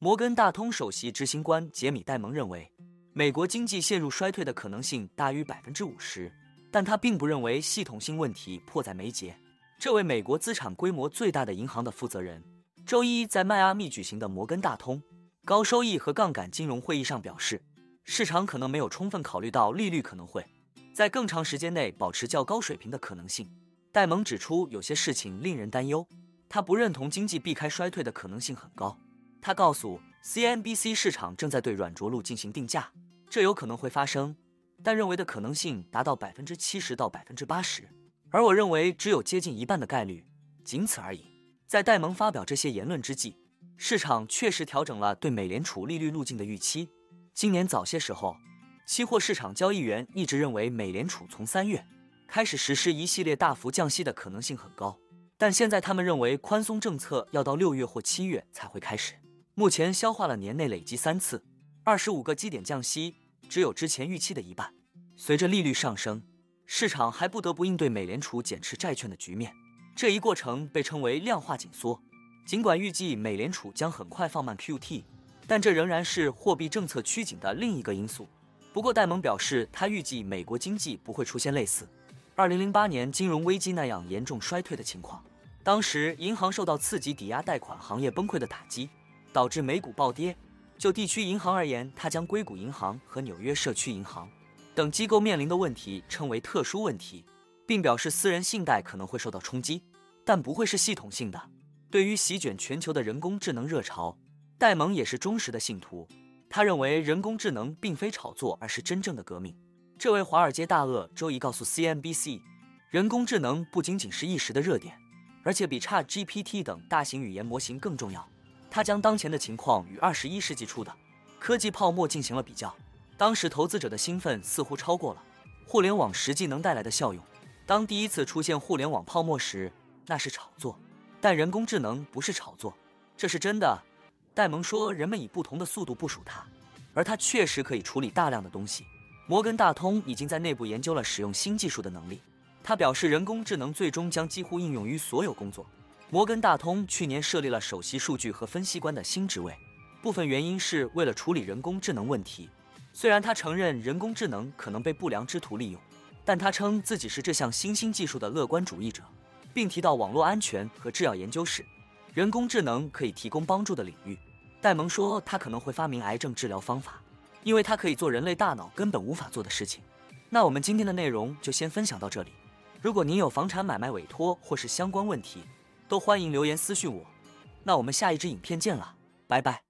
摩根大通首席执行官杰米·戴蒙认为，美国经济陷入衰退的可能性大于百分之五十，但他并不认为系统性问题迫在眉睫。这位美国资产规模最大的银行的负责人，周一在迈阿密举行的摩根大通高收益和杠杆金融会议上表示，市场可能没有充分考虑到利率可能会在更长时间内保持较高水平的可能性。戴蒙指出，有些事情令人担忧。他不认同经济避开衰退的可能性很高。他告诉 CNBC，市场正在对软着陆进行定价，这有可能会发生，但认为的可能性达到百分之七十到百分之八十，而我认为只有接近一半的概率，仅此而已。在戴蒙发表这些言论之际，市场确实调整了对美联储利率路径的预期。今年早些时候，期货市场交易员一直认为美联储从三月开始实施一系列大幅降息的可能性很高，但现在他们认为宽松政策要到六月或七月才会开始。目前消化了年内累计三次二十五个基点降息，只有之前预期的一半。随着利率上升，市场还不得不应对美联储减持债券的局面。这一过程被称为量化紧缩。尽管预计美联储将很快放慢 QT，但这仍然是货币政策趋紧的另一个因素。不过，戴蒙表示，他预计美国经济不会出现类似二零零八年金融危机那样严重衰退的情况。当时，银行受到刺激抵押贷款行业崩溃的打击。导致美股暴跌。就地区银行而言，它将硅谷银行和纽约社区银行等机构面临的问题称为特殊问题，并表示私人信贷可能会受到冲击，但不会是系统性的。对于席卷全球的人工智能热潮，戴蒙也是忠实的信徒。他认为人工智能并非炒作，而是真正的革命。这位华尔街大鳄周一告诉 CNBC，人工智能不仅仅是一时的热点，而且比 ChatGPT 等大型语言模型更重要。他将当前的情况与二十一世纪初的科技泡沫进行了比较，当时投资者的兴奋似乎超过了互联网实际能带来的效用。当第一次出现互联网泡沫时，那是炒作，但人工智能不是炒作，这是真的。戴蒙说，人们以不同的速度部署它，而它确实可以处理大量的东西。摩根大通已经在内部研究了使用新技术的能力。他表示，人工智能最终将几乎应用于所有工作。摩根大通去年设立了首席数据和分析官的新职位，部分原因是为了处理人工智能问题。虽然他承认人工智能可能被不良之徒利用，但他称自己是这项新兴技术的乐观主义者，并提到网络安全和制药研究是人工智能可以提供帮助的领域。戴蒙说，他可能会发明癌症治疗方法，因为他可以做人类大脑根本无法做的事情。那我们今天的内容就先分享到这里。如果您有房产买卖委托或是相关问题，都欢迎留言私信我，那我们下一支影片见了，拜拜。